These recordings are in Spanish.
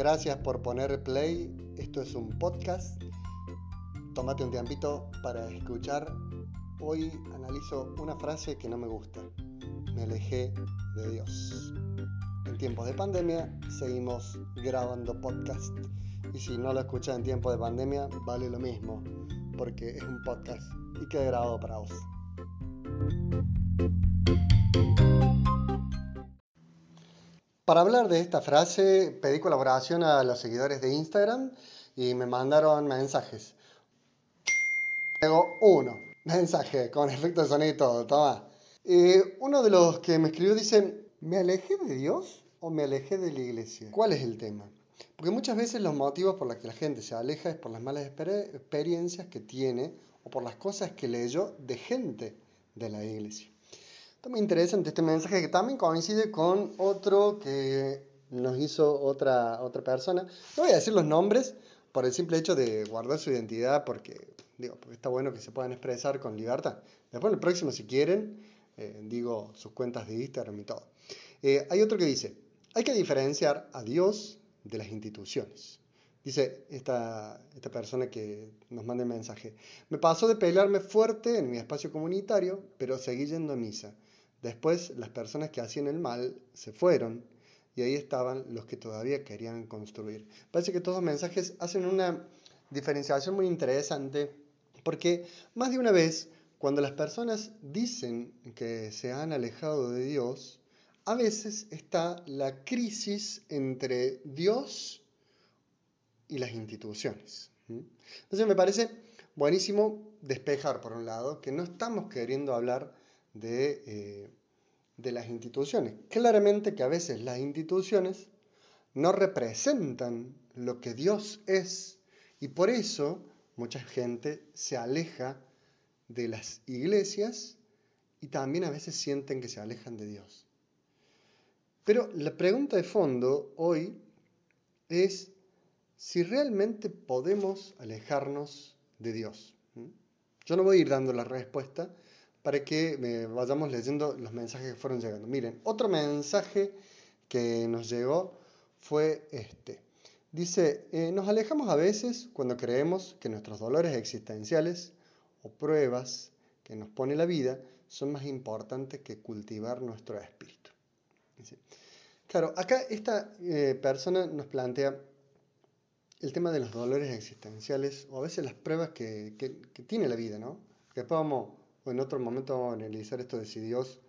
Gracias por poner play. Esto es un podcast. Tómate un tiempito para escuchar. Hoy analizo una frase que no me gusta. Me alejé de Dios. En tiempos de pandemia seguimos grabando podcast. Y si no lo escuchas en tiempos de pandemia, vale lo mismo. Porque es un podcast y queda grabado para vos. Para hablar de esta frase pedí colaboración a los seguidores de Instagram y me mandaron mensajes. Tengo uno, mensaje con efecto de sonido y todo, toma. uno de los que me escribió dice, ¿me alejé de Dios o me alejé de la iglesia? ¿Cuál es el tema? Porque muchas veces los motivos por los que la gente se aleja es por las malas experiencias que tiene o por las cosas que leyó de gente de la iglesia. Está muy interesante este mensaje que también coincide con otro que nos hizo otra, otra persona. No voy a decir los nombres por el simple hecho de guardar su identidad porque, digo, está bueno que se puedan expresar con libertad. Después, en el próximo, si quieren, eh, digo sus cuentas de Instagram y todo. Eh, hay otro que dice, hay que diferenciar a Dios de las instituciones. Dice esta, esta persona que nos manda el mensaje, me pasó de pelearme fuerte en mi espacio comunitario, pero seguí yendo a misa. Después las personas que hacían el mal se fueron y ahí estaban los que todavía querían construir. Parece que todos los mensajes hacen una diferenciación muy interesante porque más de una vez cuando las personas dicen que se han alejado de Dios, a veces está la crisis entre Dios y las instituciones. Entonces me parece buenísimo despejar, por un lado, que no estamos queriendo hablar eh, de, las instituciones. Claramente que a veces las instituciones no representan lo que Dios es y por eso mucha gente se aleja de las iglesias y también a veces sienten que se alejan de Dios. Pero la pregunta de fondo hoy es si realmente podemos alejarnos de Dios. Yo no voy a ir dando la respuesta, para que vayamos leyendo los mensajes que fueron llegando. Miren, otro mensaje que nos llegó fue este. Dice, eh, nos alejamos a veces cuando creemos que nuestros dolores existenciales o pruebas que nos pone la vida son más importantes que cultivar nuestro espíritu. claro, acá esta eh, persona nos plantea el tema de los dolores existenciales o a veces las pruebas que, que, tiene la vida, ¿no? Que después vamos, en otro momento vamos a analizar esto de si Dios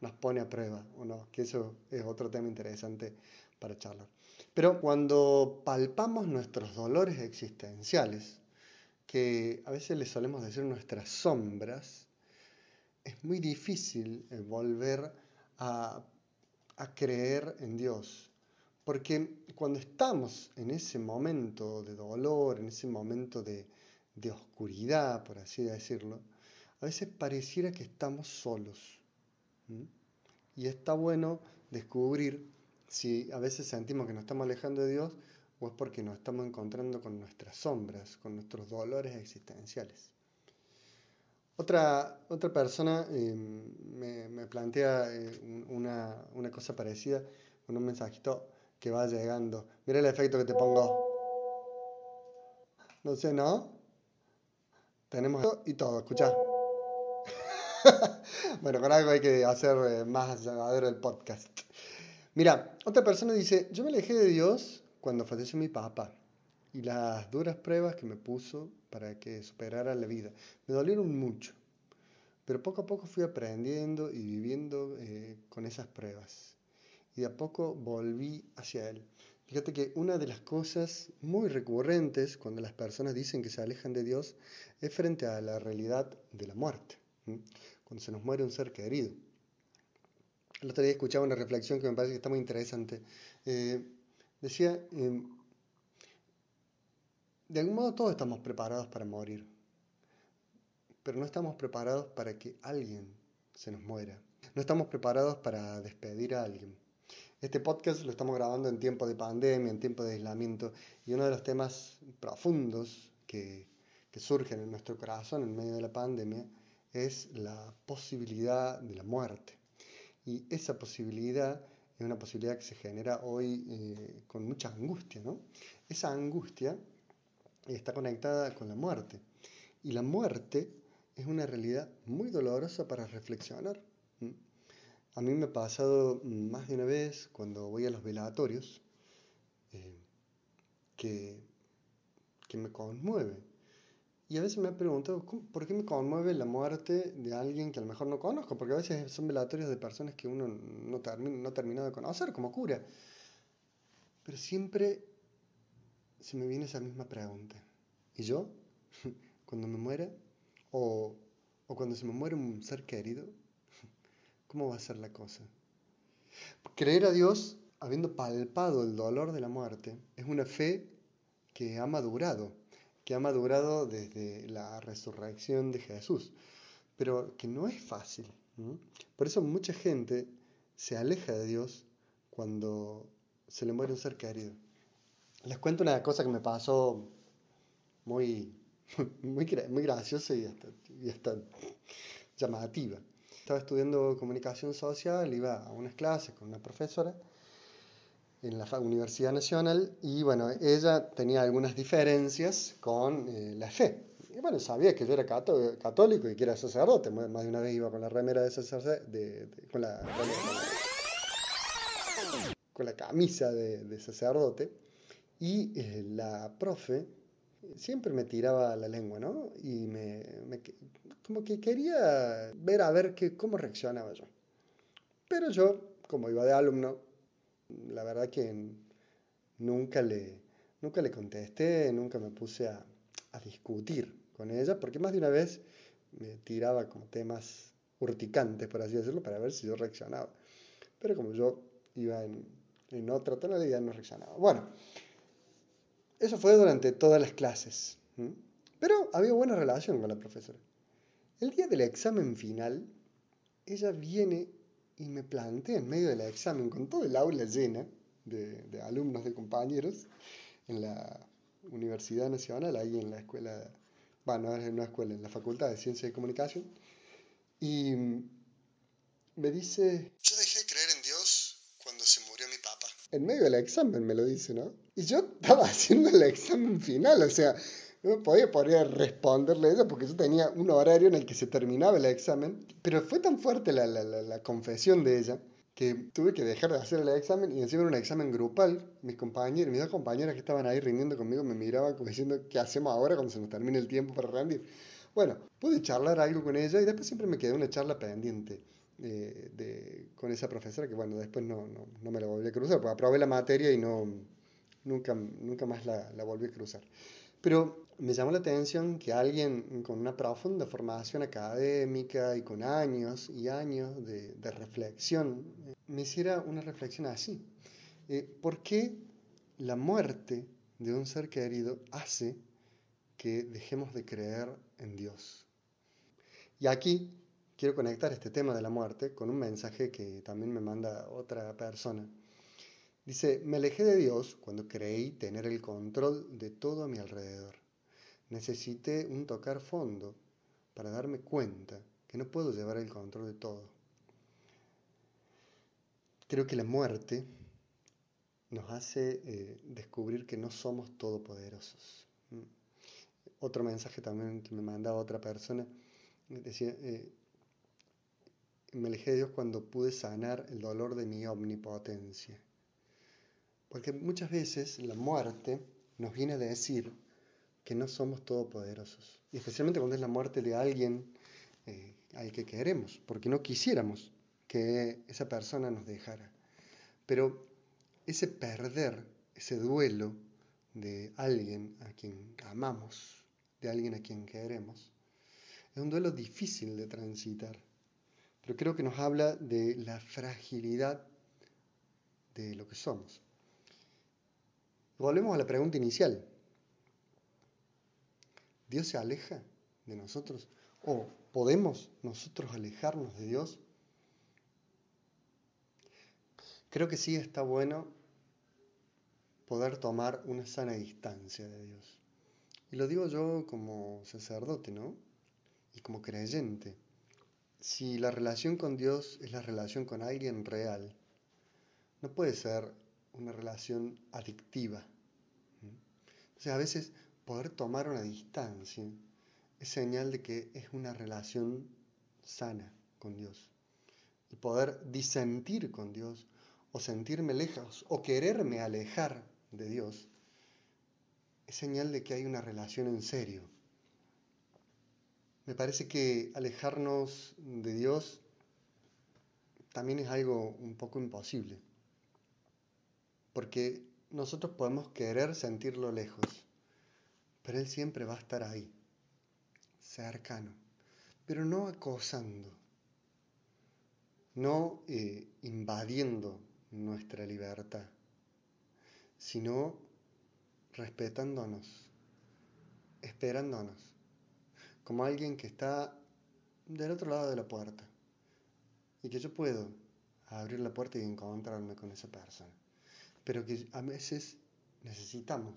nos pone a prueba o no, que eso es otro tema interesante para charlar. Pero cuando palpamos nuestros dolores existenciales, que a veces le solemos decir nuestras sombras, es muy difícil eh, volver a, a creer en Dios. Porque cuando estamos en ese momento de dolor, en ese momento de, de oscuridad, por así decirlo, a veces pareciera que estamos solos. Y está bueno descubrir si a veces sentimos que nos estamos alejando de Dios o es porque nos estamos encontrando con nuestras sombras, con nuestros dolores existenciales. Otra, otra persona em, me, plantea eh, una, una, cosa parecida con un mensajito que va llegando. Mira el efecto que te pongo. No sé, ¿no? Tenemos y todo, escucha. bueno, con algo hay que hacer eh, más llevadero el podcast. Mira, otra persona dice, yo me alejé de Dios cuando falleció mi papá y las duras pruebas que me puso para que superara la vida. Me dolieron mucho, pero poco a poco fui aprendiendo y viviendo eh, con esas pruebas. Y de a poco volví hacia Él. Fíjate que una de las cosas muy recurrentes cuando las personas dicen que se alejan de Dios es frente a la realidad de la muerte cuando se nos muere un ser querido. El otro día escuchaba una reflexión que me parece que está muy interesante. Eh, decía, em, de algún modo todos estamos preparados para morir, pero no estamos preparados para que alguien se nos muera. No estamos preparados para despedir a alguien. Este podcast lo estamos grabando en tiempo de pandemia, en tiempo de aislamiento, y uno de los temas profundos que, que surgen en nuestro corazón en medio de la pandemia es la posibilidad de la muerte. Y esa posibilidad es una posibilidad que se genera hoy eh, con mucha angustia, ¿no? Esa angustia está conectada con la muerte. Y la muerte es una realidad muy dolorosa para reflexionar. A mí me ha pasado más de una vez cuando voy a los velatorios eh, que, que me conmueve. Y a veces me he preguntado, ¿por qué me conmueve la muerte de alguien que a lo mejor no conozco? Porque a veces son velatorios de personas que uno no, no ha terminado de conocer como cura. Pero siempre se me viene esa misma pregunta. ¿Y yo? Cuando me muera, o, o cuando se me muere un ser querido, ¿cómo va a ser la cosa? Creer a Dios, habiendo palpado el dolor de la muerte, es una fe que ha madurado que ha madurado desde la resurrección de Jesús, pero que no es fácil. Por eso mucha gente se aleja de Dios cuando se le muere un ser querido. Les cuento una cosa que me pasó muy, muy, muy graciosa y hasta, y hasta llamativa. Estaba estudiando comunicación social, iba a unas clases con una profesora en la Universidad Nacional y bueno, ella tenía algunas diferencias con eh, la fe. Y bueno, sabía que yo era católico y que era sacerdote, más de una vez iba con la remera de sacerdote, con, la, camisa de, sacerdote y eh, la profe siempre me tiraba la lengua, ¿no? Y me, como que quería ver a ver que, cómo reaccionaba yo. Pero yo, como iba de alumno, la verdad que nunca le, nunca le contesté, nunca me puse a, discutir con ella, porque más de una vez me tiraba como temas urticantes, por así decirlo, para ver si yo reaccionaba. Pero como yo iba en, en otra tonalidad, no reaccionaba. Bueno, eso fue durante todas las clases. Pero había buena relación con la profesora. El día del examen final, ella viene y me planté en medio del examen con todo el aula llena de, alumnos, de compañeros, en la Universidad Nacional, ahí en la escuela, bueno, no en una escuela, en la Facultad de Ciencia y Comunicación, y me dice, yo dejé de creer en Dios cuando se murió mi papá. En medio del examen me lo dice, ¿no? Y yo estaba haciendo el examen final, o sea, no podía, responderle eso porque yo tenía un horario en el que se terminaba el examen, pero fue tan fuerte la, la, la, confesión de ella que tuve que dejar de hacer el examen y encima era un examen grupal. Mis compañeros, mis dos compañeras que estaban ahí rindiendo conmigo me miraban como diciendo, ¿qué hacemos ahora cuando se nos termine el tiempo para rendir? Bueno, pude charlar algo con ella y después siempre me quedó una charla pendiente. Eh, de, con esa profesora que bueno, después no, no, no, me la volví a cruzar, porque aprobé la materia y no, nunca, nunca más la, la volví a cruzar. Pero me llamó la atención que alguien con una profunda formación académica y con años y años de, reflexión eh, me hiciera una reflexión así. Eh, ¿Por qué la muerte de un ser querido hace que dejemos de creer en Dios? Y aquí quiero conectar este tema de la muerte con un mensaje que también me manda otra persona Dice, me alejé de Dios cuando creí tener el control de todo a mi alrededor. Necesité un tocar fondo para darme cuenta que no puedo llevar el control de todo. Creo que la muerte nos hace eh, descubrir que no somos todopoderosos. Mm. Otro mensaje también que me mandaba otra persona decía, eh, me alejé de Dios cuando pude sanar el dolor de mi omnipotencia. Porque muchas veces la muerte nos viene a decir que no somos todopoderosos. Y especialmente cuando es la muerte de alguien eh, al que queremos, porque no quisiéramos que esa persona nos dejara. Pero ese perder, ese duelo de alguien a quien amamos, de alguien a quien queremos, es un duelo difícil de transitar. Pero creo que nos habla de la fragilidad de lo que somos. Volvemos a la pregunta inicial. ¿Dios se aleja de nosotros? ¿O podemos nosotros alejarnos de Dios? Creo que sí está bueno poder tomar una sana distancia de Dios. Y lo digo yo como sacerdote, ¿no? Y como creyente. Si la relación con Dios es la relación con alguien real, no puede ser una relación adictiva. Entonces a veces poder tomar una distancia es señal de que es una relación sana con Dios. Y poder disentir con Dios o sentirme lejos o quererme alejar de Dios es señal de que hay una relación en serio. Me parece que alejarnos de Dios también es algo un poco imposible. Porque nosotros podemos querer sentirlo lejos, pero Él siempre va a estar ahí, cercano, pero no acosando, no eh, invadiendo nuestra libertad, sino respetándonos, esperándonos, como alguien que está del otro lado de la puerta y que yo puedo abrir la puerta y encontrarme con esa persona pero que a veces necesitamos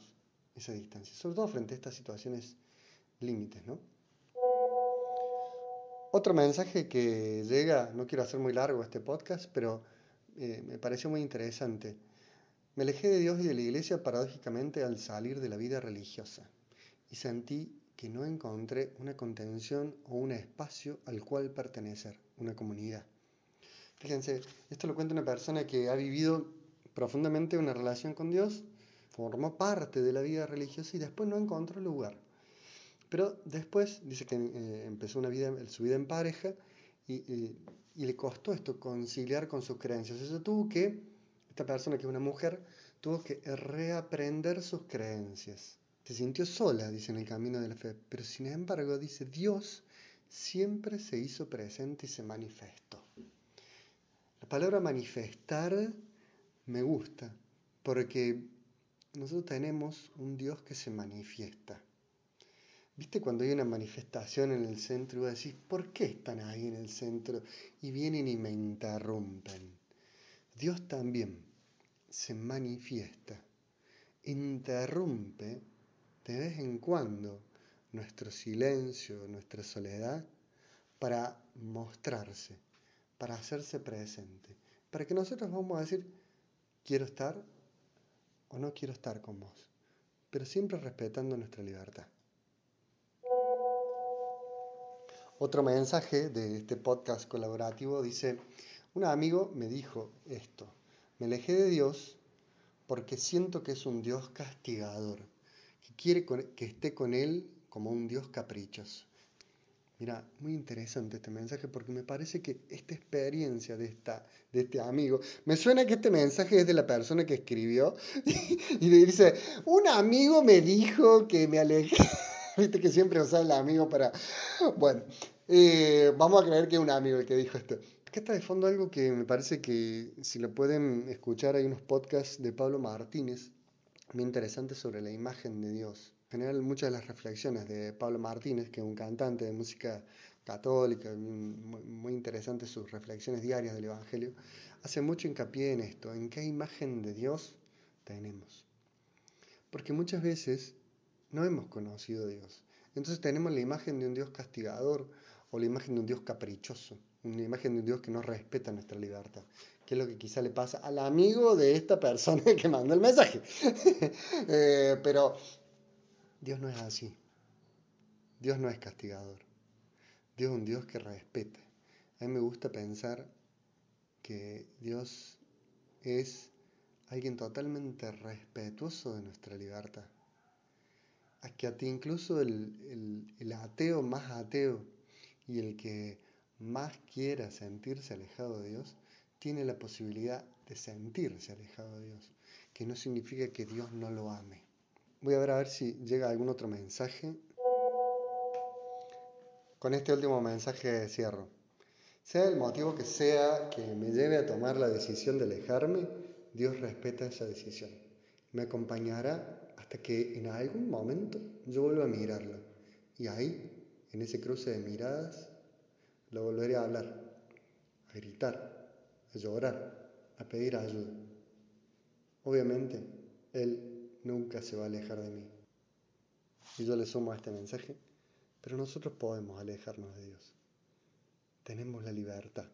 esa distancia, sobre todo frente a estas situaciones límites, ¿no? Otro mensaje que llega, no quiero hacer muy largo este podcast, pero eh, me pareció muy interesante. Me alejé de Dios y de la iglesia paradójicamente al salir de la vida religiosa y sentí que no encontré una contención o un espacio al cual pertenecer, una comunidad. Fíjense, esto lo cuenta una persona que ha vivido profundamente una relación con Dios, formó parte de la vida religiosa y después no encontró lugar. Pero después dice que eh, empezó una vida, su vida en pareja y, le costó esto, conciliar con sus creencias. Eso tuvo que, esta persona que es una mujer, tuvo que reaprender sus creencias. Se sintió sola, dice, en el camino de la fe. Pero sin embargo, dice, Dios siempre se hizo presente y se manifestó. La palabra manifestar me gusta, porque nosotros tenemos un Dios que se manifiesta. ¿Viste cuando hay una manifestación en el centro y vos decís, ¿por qué están ahí en el centro? Y vienen y me interrumpen. Dios también se manifiesta, interrumpe de vez en cuando nuestro silencio, nuestra soledad, para mostrarse, para hacerse presente, para que nosotros vamos a decir, quiero estar o no quiero estar con vos, pero siempre respetando nuestra libertad. Otro mensaje de este podcast colaborativo dice, un amigo me dijo esto, me alejé de Dios porque siento que es un Dios castigador, que quiere que esté con Él como un Dios caprichoso. Mira, muy interesante este mensaje porque me parece que esta experiencia de, esta, de este amigo, me suena que este mensaje es de la persona que escribió y le dice, un amigo me dijo que me alejé. Viste que siempre usa el amigo para... Bueno, eh, vamos a creer que es un amigo el que dijo esto. Acá está de fondo algo que me parece que si lo pueden escuchar hay unos podcasts de Pablo Martínez muy interesantes sobre la imagen de Dios general muchas de las reflexiones de Pablo Martínez, que es un cantante de música católica, muy, interesantes sus reflexiones diarias del Evangelio, hace mucho hincapié en esto, en qué imagen de Dios tenemos. Porque muchas veces no hemos conocido a Dios. Entonces tenemos la imagen de un Dios castigador o la imagen de un Dios caprichoso, una imagen de un Dios que no respeta nuestra libertad, que es lo que quizá le pasa al amigo de esta persona que mandó el mensaje. Eh, pero Dios no es así. Dios no es castigador. Dios es un Dios que respeta. A mí me gusta pensar que Dios es alguien totalmente respetuoso de nuestra libertad. A que a ti incluso el, el ateo más ateo y el que más quiera sentirse alejado de Dios, tiene la posibilidad de sentirse alejado de Dios, que no significa que Dios no lo ame. Voy a ver a ver si llega algún otro mensaje. Con este último mensaje cierro. Sea el motivo que sea que me lleve a tomar la decisión de alejarme, Dios respeta esa decisión. Me acompañará hasta que en algún momento yo vuelva a mirarlo. Y ahí, en ese cruce de miradas, lo volveré a hablar, a gritar, a llorar, a pedir ayuda. Obviamente, Él nunca se va a alejar de mí. Y yo le sumo a este mensaje, pero nosotros podemos alejarnos de Dios. Tenemos la libertad.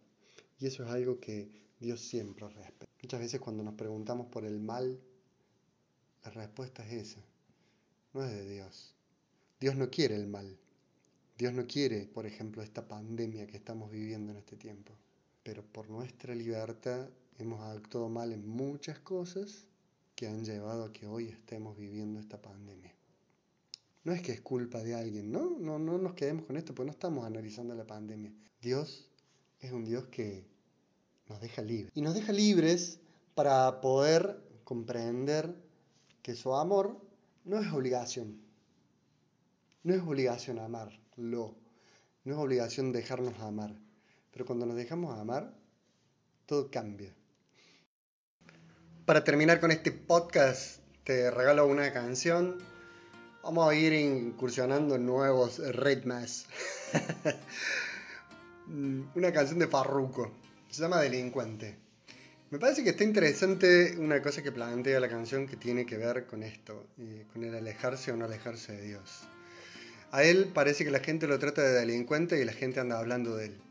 Y eso es algo que Dios siempre respeta. Muchas veces cuando nos preguntamos por el mal, la respuesta es esa. No es de Dios. Dios no quiere el mal. Dios no quiere, por ejemplo, esta pandemia que estamos viviendo en este tiempo. Pero por nuestra libertad hemos actuado mal en muchas cosas que han llevado a que hoy estemos viviendo esta pandemia. No es que es culpa de alguien, ¿no? No, no nos quedemos con esto, porque no estamos analizando la pandemia. Dios es un Dios que nos deja libres. Y nos deja libres para poder comprender que su amor no es obligación. No es obligación amarlo. No es obligación dejarnos amar. Pero cuando nos dejamos amar, todo cambia. Para terminar con este podcast, te regalo una canción. Vamos a ir incursionando en nuevos ritmos. una canción de Farruko. Se llama Delincuente. Me parece que está interesante una cosa que plantea la canción que tiene que ver con esto, con el alejarse o no alejarse de Dios. A él parece que la gente lo trata de delincuente y la gente anda hablando de él.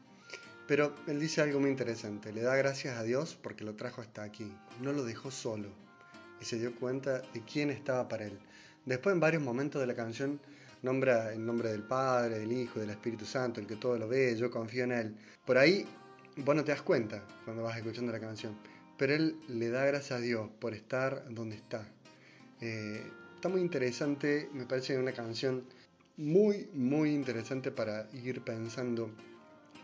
Pero él dice algo muy interesante, le da gracias a Dios porque lo trajo hasta aquí, no lo dejó solo y se dio cuenta de quién estaba para él. Después en varios momentos de la canción nombra el nombre del Padre, del Hijo, del Espíritu Santo, el que todo lo ve, yo confío en él. Por ahí vos no te das cuenta cuando vas escuchando la canción, pero él le da gracias a Dios por estar donde está. Eh, está muy interesante, me parece una canción muy, muy interesante para ir pensando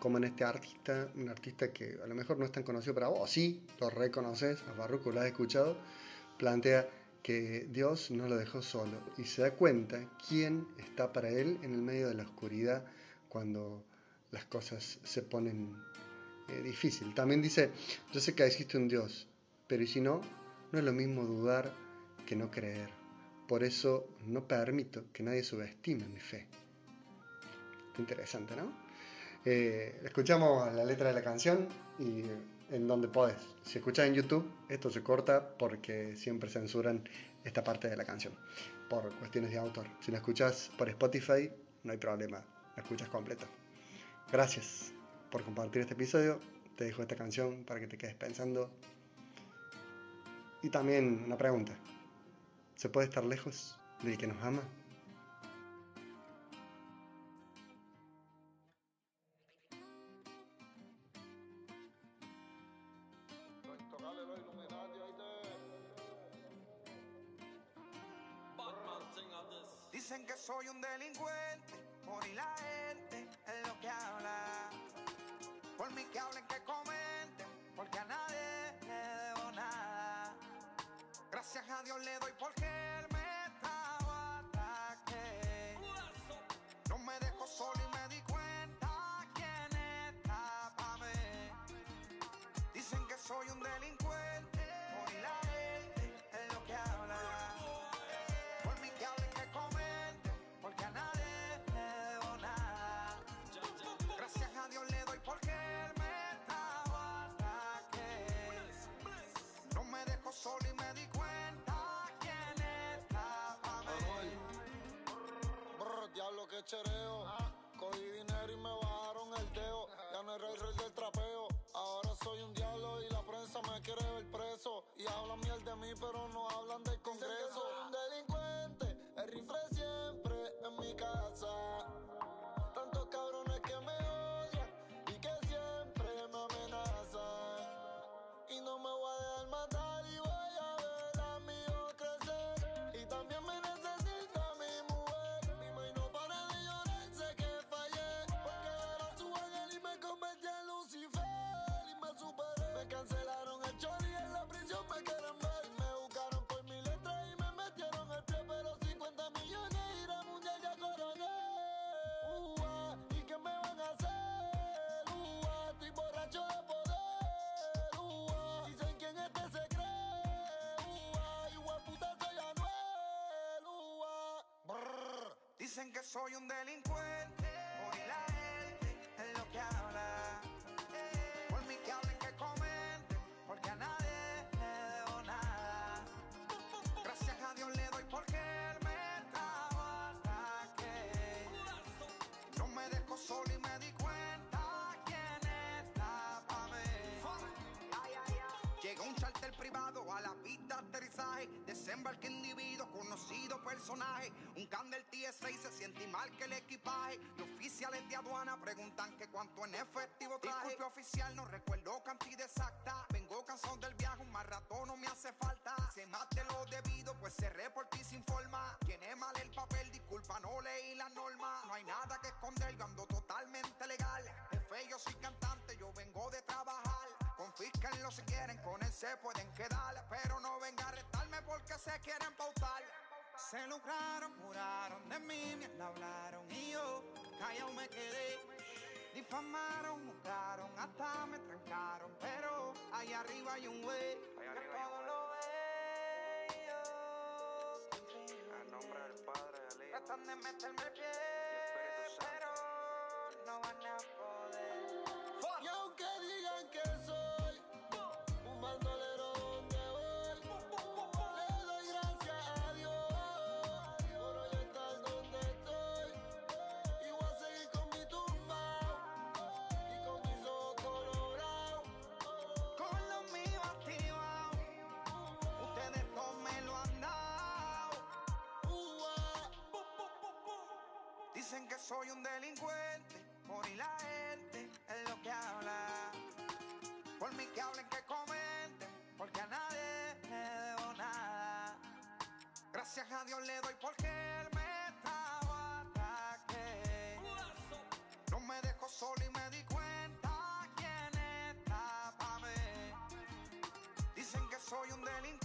como en este artista, un artista que a lo mejor no es tan conocido para vos, sí, lo reconoces, a Barroco lo has escuchado, plantea que Dios no lo dejó solo y se da cuenta quién está para él en el medio de la oscuridad cuando las cosas se ponen eh, difícil. También dice, yo sé que existe un Dios, pero y si no, no es lo mismo dudar que no creer. Por eso no permito que nadie subestime mi fe. Interesante, ¿no? Eh, escuchamos la letra de la canción y en donde podés. Si escuchas en YouTube, esto se corta porque siempre censuran esta parte de la canción por cuestiones de autor. Si la escuchas por Spotify, no hay problema, la escuchas completa. Gracias por compartir este episodio. Te dejo esta canción para que te quedes pensando. Y también una pregunta. ¿Se puede estar lejos del que nos ama? Solo y me di cuenta quién estaba. Brr, diablo que chereo. Cogí dinero y me bajaron el dedo. Ya no era el rey del trapeo. Ahora soy un diablo y la prensa me quiere ver preso. Y hablan miel de mí, pero no hablan del congreso. Soy un delincuente, el rifle siempre en mi casa. Dicen que soy un delincuente. Hoy la gente es lo que habla. Eh, por mí que hablen, que comenten, porque a nadie le debo nada. Gracias a Dios le doy porque él me trajo hasta que no me dejó solo y me di cuenta quién está pa' mí. Llegó un charter privado a la pista de aterrizaje, desembarque individual conocido personaje. Un can del TSA se siente mal que el equipaje. Los oficiales de aduana preguntan que cuánto en efectivo traje. Disculpe oficial, no recuerdo cantidad exacta. Vengo cansado del viaje, un más rato no me hace falta. Se mate lo debido, pues cerré por ti sin forma. Tiene mal el papel, disculpa, no leí la norma. No hay nada que esconder, yo ando totalmente legal. Jefe, yo soy cantante, yo vengo de trabajar. Confísquenlo si quieren, con él se pueden quedar. Pero no venga a retarme porque se quieren pautar. Se lucraron, juraron de mí, me hablaron y yo callado me quedé. Difamaron, juzgaron, hasta me trancaron, pero ahí arriba hay un güey que todo lo veo. En nombre del Padre, del Hijo Tratan de meterme el pie, pero no van a poder. Dicen que soy un delincuente, por y la gente es lo que habla. Por mí que hablen, que comenten, porque a nadie le debo nada. Gracias a Dios le doy porque él me trajo ataque. No me dejó solo y me di cuenta quién está pa' mí. Dicen que soy un delincuente,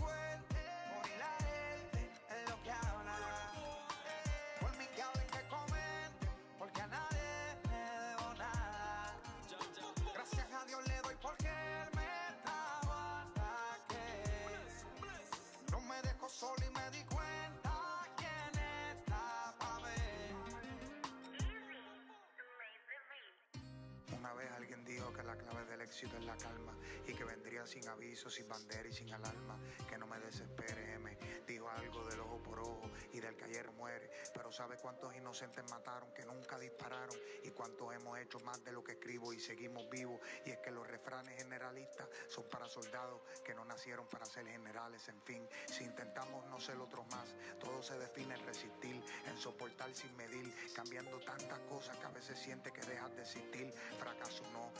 la clave del éxito es la calma y que vendría sin aviso, sin bandera y sin alarma. Que no me desespere, M. Dijo algo del ojo por ojo y del que ayer muere. Pero ¿sabe cuántos inocentes mataron que nunca dispararon? Y cuántos hemos hecho más de lo que escribo y seguimos vivos. Y es que los refranes generalistas son para soldados que no nacieron para ser generales. En fin, si intentamos no ser otros más, todo se define en resistir, en soportar sin medir, cambiando tantas cosas que a veces siente que dejas de existir. Fracaso no,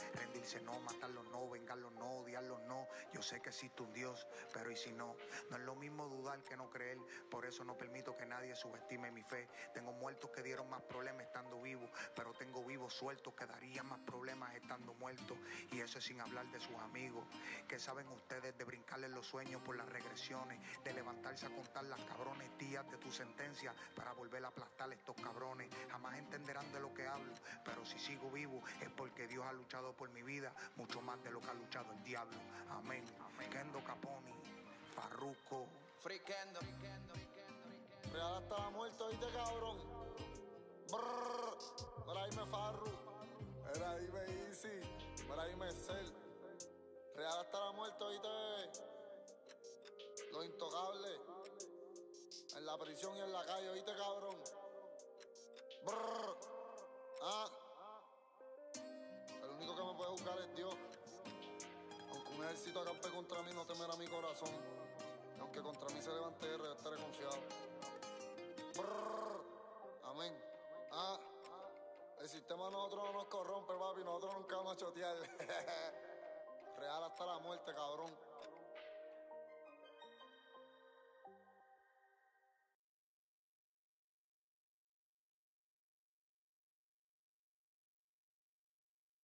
rendirse no, matarlo no, vengarlo no, odiarlo no. Yo sé que existe un Dios, pero ¿y si no? No es lo mismo dudar que no creer. Por eso no permito que nadie subestime mi fe. Tengo muertos que dieron más problemas estando vivos, pero tengo vivos sueltos que darían más problemas estando muertos. Y eso es sin hablar de sus amigos. que saben ustedes de brincarles los sueños por las regresiones? De levantarse a contar las cabrones días de tu sentencia para volver a aplastar estos cabrones. Jamás entenderán de lo que hablo, pero si sigo vivo es porque Dios ha luchado por mi vida mucho más de lo que ha luchado el diablo. Amén. Kendo Caponi, Farruko. Friquendo. Real hasta la muerte, oíste, cabrón. Brrr. Por ahí me farru. Era ahí me easy. Por ahí me cel. Real hasta la muerte, oíste. Lo intocable. En la prisión y en la calle, oíste, cabrón. Brrr. Ah. Que me puede buscar es Dios. Aunque un ejército acampe contra mí, no temerá mi corazón. Y aunque contra mí se levante yo estaré confiado. Amén. Ah. El sistema a nosotros no nos corrompe, papi. Nosotros nunca vamos a chotear. Real hasta la muerte, cabrón.